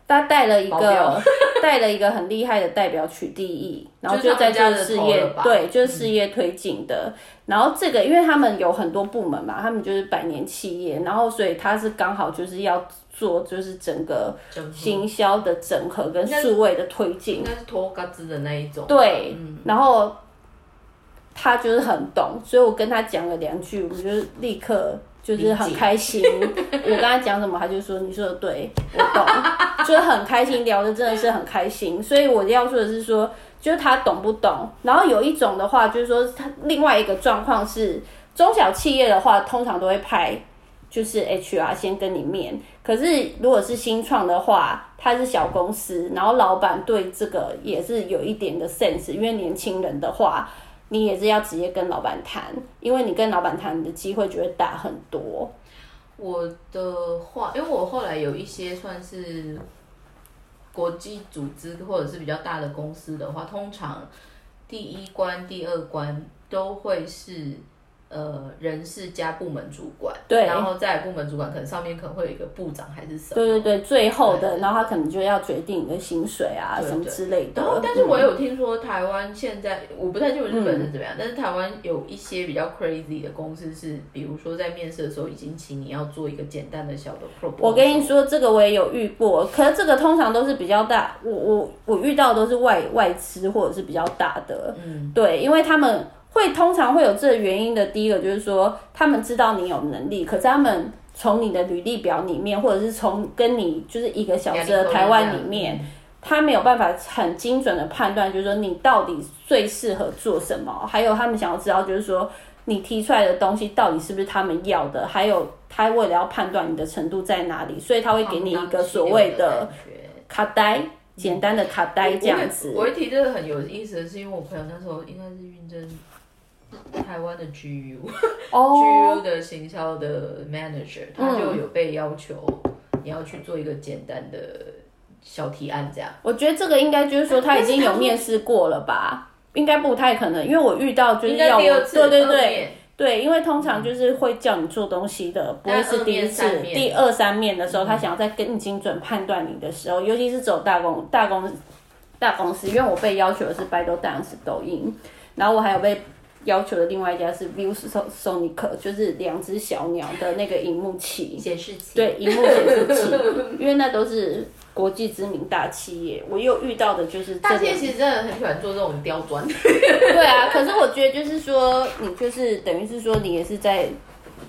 他带了一个 带了一个很厉害的代表取缔役，然后就在做事业，对，就是事业推进的。然后这个因为他们有很多部门嘛，他们就是百年企业，然后所以他是刚好就是要。做就是整个行销的整合跟数位的推进，应该是拖嘎子的那一种。对，然后他就是很懂，所以我跟他讲了两句，我们就立刻就是很开心。我跟他讲什么，他就说你说的对，我懂，就是很开心，聊的真的是很开心。所以我要说的是说，就是他懂不懂。然后有一种的话，就是说他另外一个状况是中小企业的话，通常都会派就是 HR 先跟你面。可是如果是新创的话，他是小公司，然后老板对这个也是有一点的 sense，因为年轻人的话。你也是要直接跟老板谈，因为你跟老板谈的机会就会大很多。我的话，因为我后来有一些算是国际组织或者是比较大的公司的话，通常第一关、第二关都会是。呃，人事加部门主管，对，然后再部门主管，可能上面可能会有一个部长还是什么？对对对，最后的，然后他可能就要决定你的薪水啊什么之类的。然后，但是我有听说台湾现在，我不太清楚日本是怎么样，但是台湾有一些比较 crazy 的公司是，比如说在面试的时候已经请你要做一个简单的小的 proposal。我跟你说，这个我也有遇过，可是这个通常都是比较大，我我我遇到都是外外资或者是比较大的，嗯，对，因为他们。会通常会有这个原因的，第一个就是说，他们知道你有能力，可是他们从你的履历表里面，或者是从跟你就是一个小时的台湾里面，他没有办法很精准的判断，就是说你到底最适合做什么。还有他们想要知道，就是说你提出来的东西到底是不是他们要的。还有他为了要判断你的程度在哪里，所以他会给你一个所谓的卡呆，简单的卡呆这样子。我一提这个很有意思的是，因为我朋友那时候应该是运真。台湾的 GU，GU 的行销的 manager，他就有被要求你要去做一个简单的小提案，这样。我觉得这个应该就是说他已经有面试过了吧？应该不太可能，因为我遇到就是要我，对对对对，因为通常就是会叫你做东西的，不会是第一次、第二三面的时候，他想要再更精准判断你的时候，尤其是走大公大公大公司，因为我被要求的是 Baidu Dance 抖音，然后我还有被。要求的另外一家是 View Sonic，就是两只小鸟的那个荧幕器显示器，对，荧幕显示器，因为那都是国际知名大企业。我又遇到的就是大企业其实真的很喜欢做这种刁钻。对啊，可是我觉得就是说，你就是等于是说，你也是在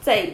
在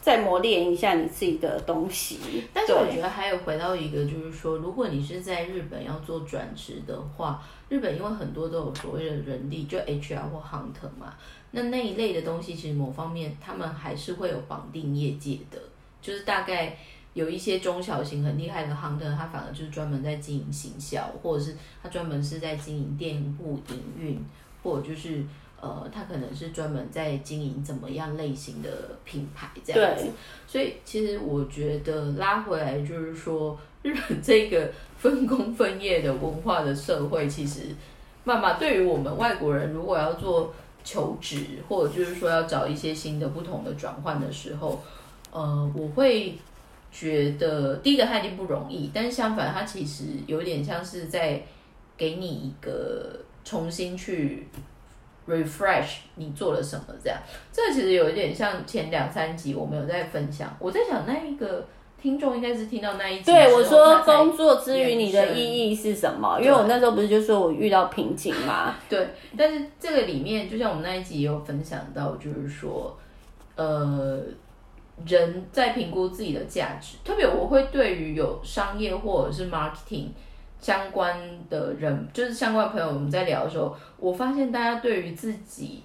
再磨练一下你自己的东西。但是我觉得还有回到一个，就是说，如果你是在日本要做转职的话。日本因为很多都有所谓的人力，就 HR 或 Hunter 嘛，那那一类的东西，其实某方面他们还是会有绑定业界的，就是大概有一些中小型很厉害的 Hunter，他反而就是专门在经营行销，或者是他专门是在经营店铺营运，或者就是呃，他可能是专门在经营怎么样类型的品牌这样子。所以其实我觉得拉回来就是说，日本这个。分工分业的文化的社会，其实慢慢对于我们外国人，如果要做求职，或者就是说要找一些新的不同的转换的时候，呃，我会觉得第一个它一定不容易，但是相反，它其实有点像是在给你一个重新去 refresh 你做了什么这样。这其实有一点像前两三集我们有在分享，我在想那一个。听众应该是听到那一集，对我说工作之余你的意义是什么？因为我那时候不是就说我遇到瓶颈嘛？对，但是这个里面，就像我们那一集也有分享到，就是说，呃，人在评估自己的价值，特别我会对于有商业或者是 marketing 相关的人，就是相关朋友，我们在聊的时候，我发现大家对于自己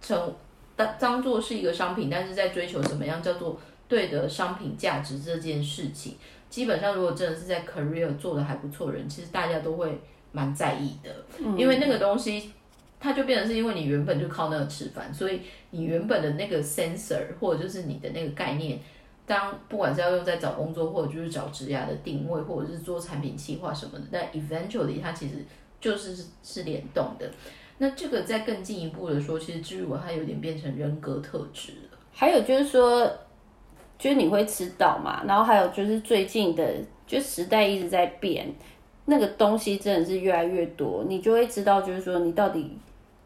成当当做是一个商品，但是在追求什么样叫做。对的商品价值这件事情，基本上如果真的是在 career 做的还不错人，其实大家都会蛮在意的，因为那个东西，它就变成是因为你原本就靠那个吃饭，所以你原本的那个 sensor 或者就是你的那个概念，当不管是要用在找工作，或者就是找职业的定位，或者是做产品企划什么的，但 eventually 它其实就是是联动的。那这个再更进一步的说，其实至于我它有点变成人格特质了。还有就是说。就是你会知道嘛，然后还有就是最近的，就时代一直在变，那个东西真的是越来越多，你就会知道，就是说你到底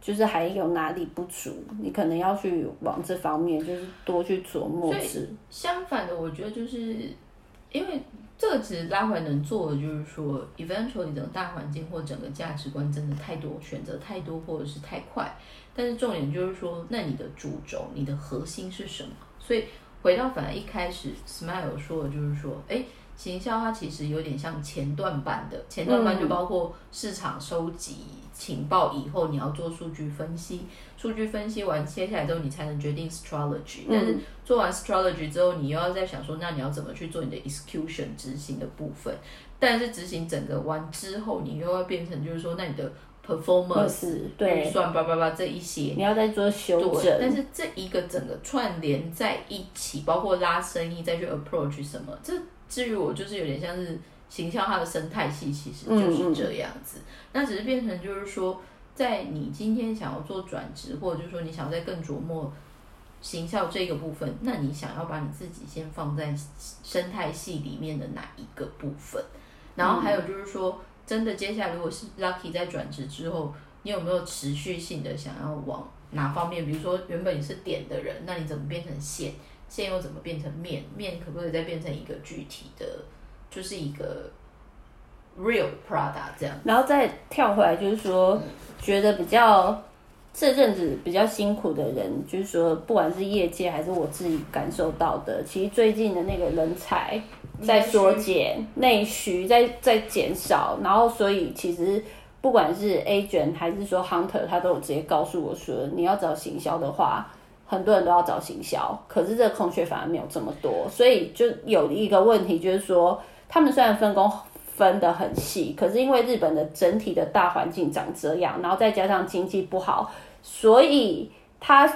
就是还有哪里不足，你可能要去往这方面就是多去琢磨。是相反的，我觉得就是因为这个其实拉回来能做的就是说，eventually 整个大环境或整个价值观真的太多选择太多或者是太快，但是重点就是说，那你的主轴、你的核心是什么？所以回到反而一开始，Smile 说的就是说，哎。行销它其实有点像前段版的，前段版就包括市场收集情报以后，你要做数据分析，数据分析完接下来之后，你才能决定 strategy。但是做完 strategy 之后，你又要在想说，那你要怎么去做你的 execution 执行的部分？但是执行整个完之后，你又要变成就是说，那你的 performance 预算叭叭叭这一些，你要再做修正。但是这一个整个串联在一起，包括拉生意再去 approach 什么这。至于我就是有点像是行销它的生态系，其实就是这样子。那只是变成就是说，在你今天想要做转职，或者就是说你想要再更琢磨行销这个部分，那你想要把你自己先放在生态系里面的哪一个部分？然后还有就是说，真的接下来如果是 Lucky 在转职之后，你有没有持续性的想要往哪方面？比如说原本你是点的人，那你怎么变成线？线又怎么变成面？面可不可以再变成一个具体的，就是一个 real Prada 这样？然后再跳回来，就是说，觉得比较这阵子比较辛苦的人，就是说，不管是业界还是我自己感受到的，其实最近的那个人才在缩减，内需在在减少，然后所以其实不管是 agent 还是说 hunter，他都有直接告诉我说，你要找行销的话。很多人都要找行销，可是这个空缺反而没有这么多，所以就有一个问题，就是说他们虽然分工分得很细，可是因为日本的整体的大环境长这样，然后再加上经济不好，所以他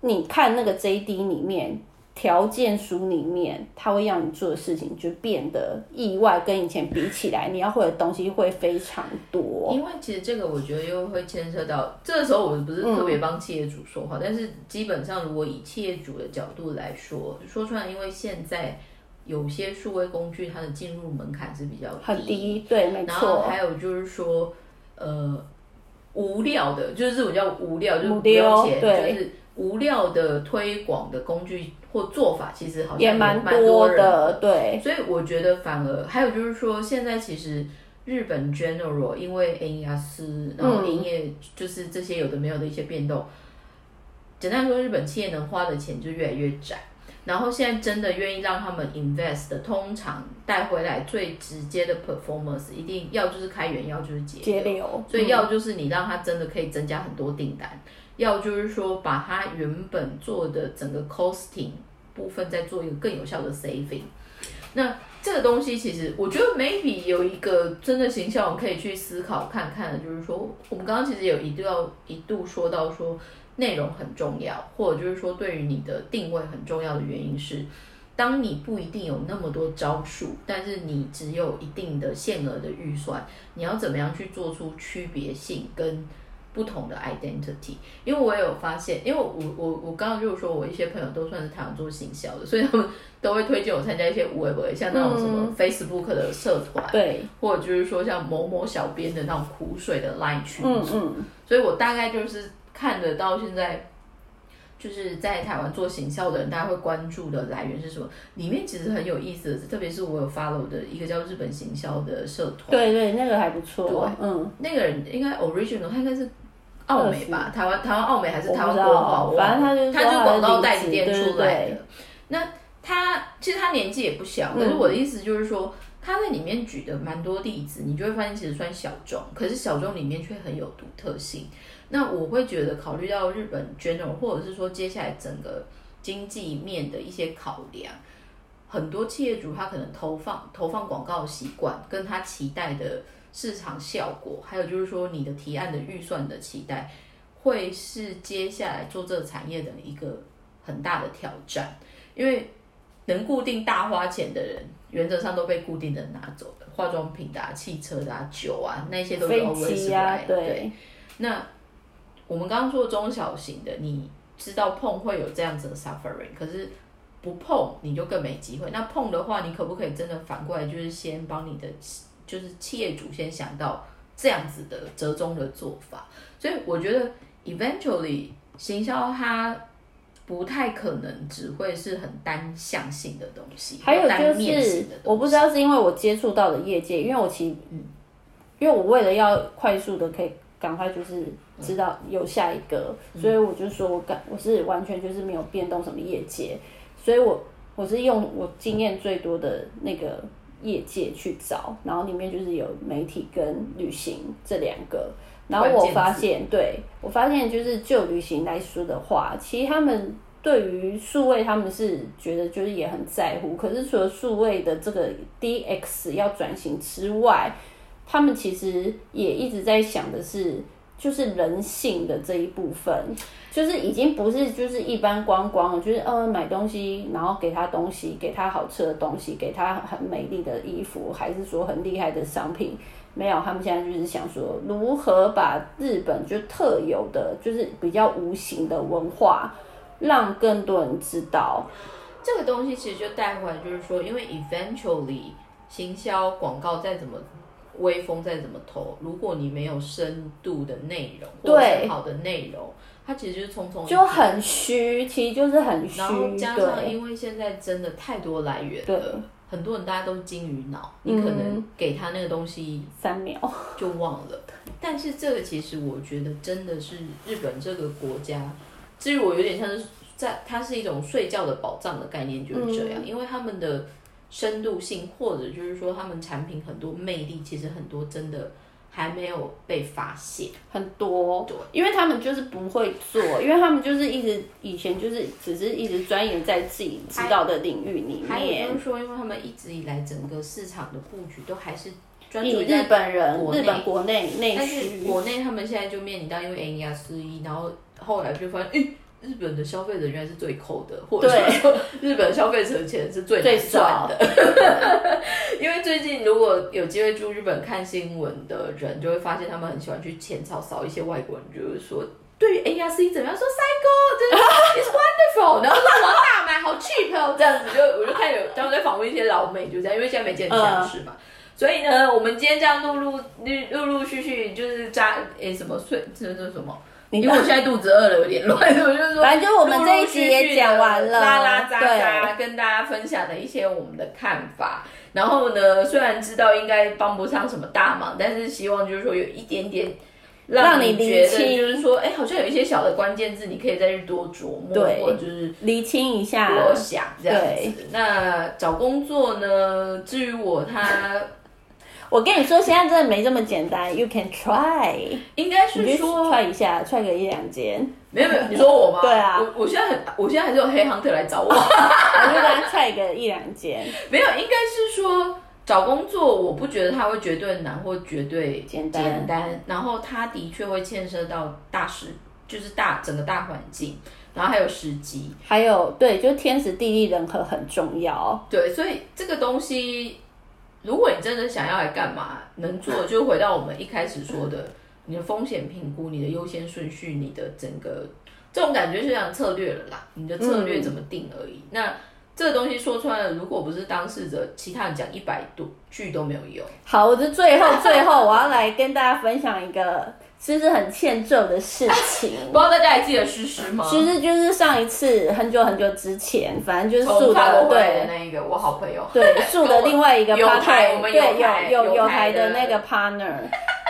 你看那个 JD 里面。条件书里面，它会让你做的事情就变得意外，跟以前比起来，你要会的东西会非常多。因为其实这个我觉得又会牵涉到，这个时候我不是特别帮企业主说话，但是基本上如果以企业主的角度来说，说出来，因为现在有些数位工具它的进入门槛是比较很低，对，没错。然后还有就是说，呃，无料的，就是这种叫无料，就是不用钱，就是无料的推广的工具。或做法其实好像也蛮多的，对。所以我觉得反而还有就是说，现在其实日本 general 因为 N 压斯，然后营业就是这些有的没有的一些变动。简单说，日本企业能花的钱就越来越窄。然后现在真的愿意让他们 invest 的，通常带回来最直接的 performance，一定要就是开源，要就是节流。所以要就是你让他真的可以增加很多订单。要就是说，把他原本做的整个 costing 部分再做一个更有效的 saving。那这个东西其实我觉得 maybe 有一个真的形象我可以去思考看看的，就是说我们刚刚其实有一度要一度说到说内容很重要，或者就是说对于你的定位很重要的原因是，当你不一定有那么多招数，但是你只有一定的限额的预算，你要怎么样去做出区别性跟？不同的 identity，因为我有发现，因为我我我刚刚就是说我一些朋友都算是台湾做行销的，所以他们都会推荐我参加一些无为不为，像那种什么 Facebook 的社团，对，或者就是说像某某小编的那种苦水的 line 群组，嗯嗯，所以我大概就是看得到现在就是在台湾做行销的人，大家会关注的来源是什么？里面其实很有意思的，特别是我有 follow 的一个叫日本行销的社团，对对，那个还不错，对嗯，那个人应该 original，他应该是。澳美吧，台湾台湾澳美还是台湾国宝，反正他就他就广告代理店出来的。那他其实他年纪也不小，可是我的意思就是说，他在里面举的蛮多例子，你就会发现其实算小众，可是小众里面却很有独特性。那我会觉得考虑到日本 general，或者是说接下来整个经济面的一些考量，很多企业主他可能投放投放广告习惯跟他期待的。市场效果，还有就是说你的提案的预算的期待，会是接下来做这个产业的一个很大的挑战。因为能固定大花钱的人，原则上都被固定的拿走的，化妆品的、汽车的、酒啊那些都是 always 来。对。那我们刚刚说中小型的，你知道碰会有这样子的 suffering，可是不碰你就更没机会。那碰的话，你可不可以真的反过来，就是先帮你的？就是企业主先想到这样子的折中的做法，所以我觉得 eventually 行销它不太可能只会是很单向性的东西，还有就是我不知道是因为我接触到的业界，因为我其实因为我为了要快速的可以赶快就是知道有下一个，所以我就说我感我是完全就是没有变动什么业界。所以我我是用我经验最多的那个业界去找，然后里面就是有媒体跟旅行这两个。然后我发现，对我发现就是就旅行来说的话，其实他们对于数位他们是觉得就是也很在乎。可是除了数位的这个 DX 要转型之外，他们其实也一直在想的是，就是人性的这一部分，就是已经不是就是一般观光，就是呃买东西，然后给他东西，给他好吃的东西，给他很美丽的衣服，还是说很厉害的商品。没有，他们现在就是想说，如何把日本就特有的，就是比较无形的文化，让更多人知道。这个东西其实就带回来，就是说，因为 eventually 行销广告再怎么威风，再怎么投，如果你没有深度的内容，对，好的内容，它其实就是匆匆就很虚，其实就是很虚。然后加上，因为现在真的太多来源了。很多人大家都金鱼脑，你可能给他那个东西三秒 就忘了。但是这个其实我觉得真的是日本这个国家，至于我有点像是在它是一种睡觉的宝藏的概念就是这样，因为他们的深度性或者就是说他们产品很多魅力，其实很多真的。还没有被发现很多，对，因为他们就是不会做，因为他们就是一直以前就是只是一直钻研在自己知道的领域里面。还有就是说，因为他们一直以来整个市场的布局都还是专注日本人、日本国内内需。国内他们现在就面临到因为 N 亚四一，然后后来就发现，哎。日本的消费者原来是最抠的，或者说 日本消费者钱是最难赚的。因为最近如果有机会住日本看新闻的人，就会发现他们很喜欢去浅草扫一些外国人，就是说对于 A R C 怎么样？说 Cycle 真的 is wonderful，然后说我要大买，好 cheap 哦，这样子就我就看有他们在访问一些老美，就这样，因为现在没见相识嘛。所以呢，我们今天这样陆陆陆陆续续就是加诶什么碎，这这什么？因为我现在肚子饿了，有点乱，我就说，反正就我们这一集也讲完了，拉拉杂杂跟大家分享的一些我们的看法。然后呢，虽然知道应该帮不上什么大忙，但是希望就是说有一点点让你觉得，就是说，哎，好像有一些小的关键字，你可以再去多琢磨，或者就是厘清一下，多想这样子。那找工作呢？至于我他。我跟你说，现在真的没这么简单。You can try，应该是说 try 一下，try 个一两间。没有没有，你说我吗？对啊，我我现在很，我现在还是有黑 hunter 来找我，我就跟他 try 个一两间。没有，应该是说找工作，我不觉得他会绝对难或绝对简单。简单，然后他的确会牵涉到大时，就是大整个大环境，然后还有时机，还有对，就天时地利人和很重要。对，所以这个东西。如果你真的想要来干嘛，能做就回到我们一开始说的，你的风险评估、你的优先顺序、你的整个这种感觉是像策略了啦。你的策略怎么定而已。那这个东西说穿了，如果不是当事者，其他人讲一百度句都没有用。好，我的最后最后我要来跟大家分享一个。其实很欠揍的事情，不知道大家还记得诗诗吗？其实就是上一次很久很久之前，反正就是树的对那一个我好朋友，对树的另外一个 partner，对 有有有台的那个 partner，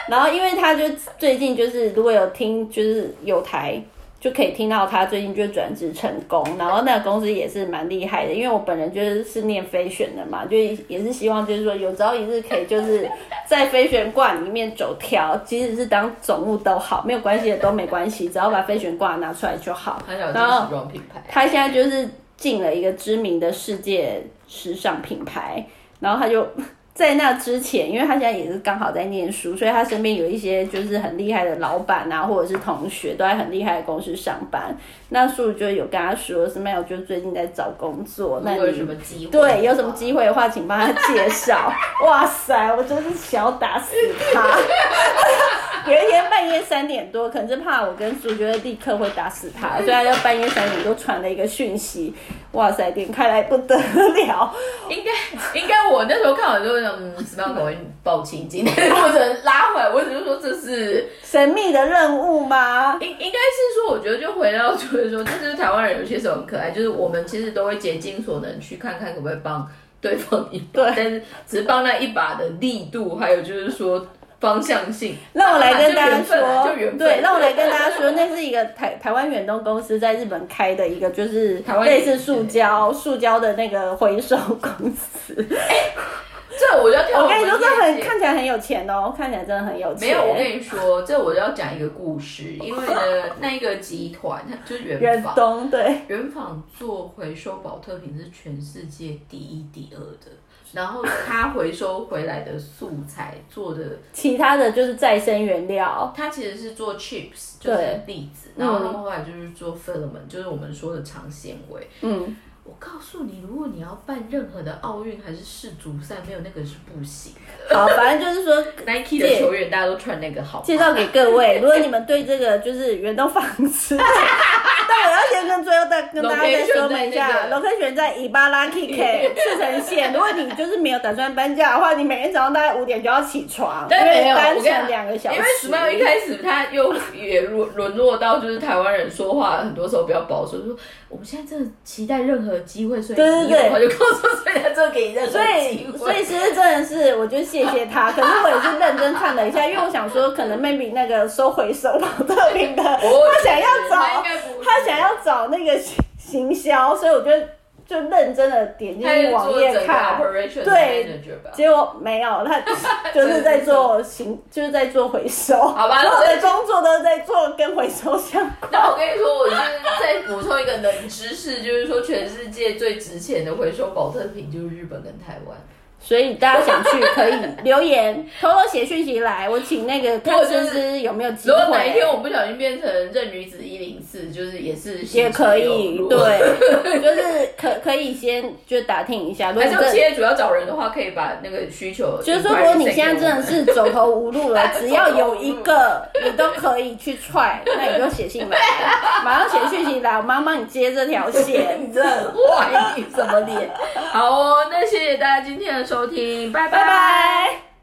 然后因为他就最近就是如果有听就是有台。就可以听到他最近就转职成功，然后那个公司也是蛮厉害的，因为我本人就是是念飞选的嘛，就也是希望就是说有朝一日可以就是在飞选挂里面走跳，即使是当总务都好，没有关系的都没关系，只要把飞选挂拿出来就好。然后他现在就是进了一个知名的世界时尚品牌，然后他就。在那之前，因为他现在也是刚好在念书，所以他身边有一些就是很厉害的老板啊，或者是同学，都在很厉害的公司上班。那素就有跟他说，，Smile 就最近在找工作，那有什么机会？对，有什么机会的话，请帮他介绍。哇塞，我真是想要打死他。有一天半夜三点多，可能是怕我跟苏觉得立刻会打死他，所以他就半夜三点多传了一个讯息。哇塞，点开来不得了。应该应该我那时候看完就想，嗯，什么样可能报警今天或者拉回来？我只是说这是神秘的任务吗？应应该是说，我觉得就回到就是说，就是台湾人有些时候很可爱，就是我们其实都会竭尽所能去看看可不可以帮对方一把，但是只是帮那一把的力度，还有就是说。方向性。让我来跟大家说，对，让我来跟大家说，那是一个台台湾远东公司在日本开的一个，就是台湾类似塑胶塑胶的那个回收公司。这我就要跳我跟你说，这很看起来很有钱哦，看起来真的很有钱。没有，我跟你说，这我就要讲一个故事，因为呢，那一个集团它就是原远，东对，原纺做回收保特瓶是全世界第一、第二的。然后他回收回来的素材做的，其他的就是再生原料。他其实是做 chips，就是对粒子，嗯然后他们后来就是做 filament，就是我们说的长纤维。嗯，我告诉你，如果你要办任何的奥运还是世足赛，没有那个是不行的。好，反正就是说 Nike 的球员大家都穿那个好，介绍给各位，如果你们对这个就是远东纺织，但我要先跟最后再跟大家再说明一下那个，location 在伊巴拉 K K 赤城县。如果你就是没有打算搬家的话，你每天早上大概五点就要起床，因但没有，为单程两个小时。因为 Smile 一开始他又也沦沦落到就是台湾人说话很多时候比较保守，就说我们现在真的期待任何机会，所以对对对你有话就告诉，所以他真的给你任何所以机，会。所以其实真的是，我就谢谢他。可是我也是认真看了一下，因为我想说，可能 maybe 那个收回收保特瓶的，他想要他找他想要找那个行行销，所以我就就认真的点进去网页看，对。结果没有，他 就是在做行，就是在做回收，好吧所有的工作都是在做跟回收相关。那我跟你说，我就是再补充一个冷知识，就是说全世界最值钱的回收保特瓶就是日本跟台湾。所以大家想去可以 留言，偷偷写讯息来，我请那个看思思有没有机会如果哪一天会。我不小心变成任女子一零四，就是也是也可以，对，就是可可以先就打听一下，如果还是有企业主要找人的话，可以把那个需求。就是说，如果你现在真的是走投无路了，只要有一个你都可以去踹，那你就写信来，马上写讯息来，我马上帮你接这条线。你真坏，你怎么脸？好哦，那谢谢大家今天的收听，拜拜拜。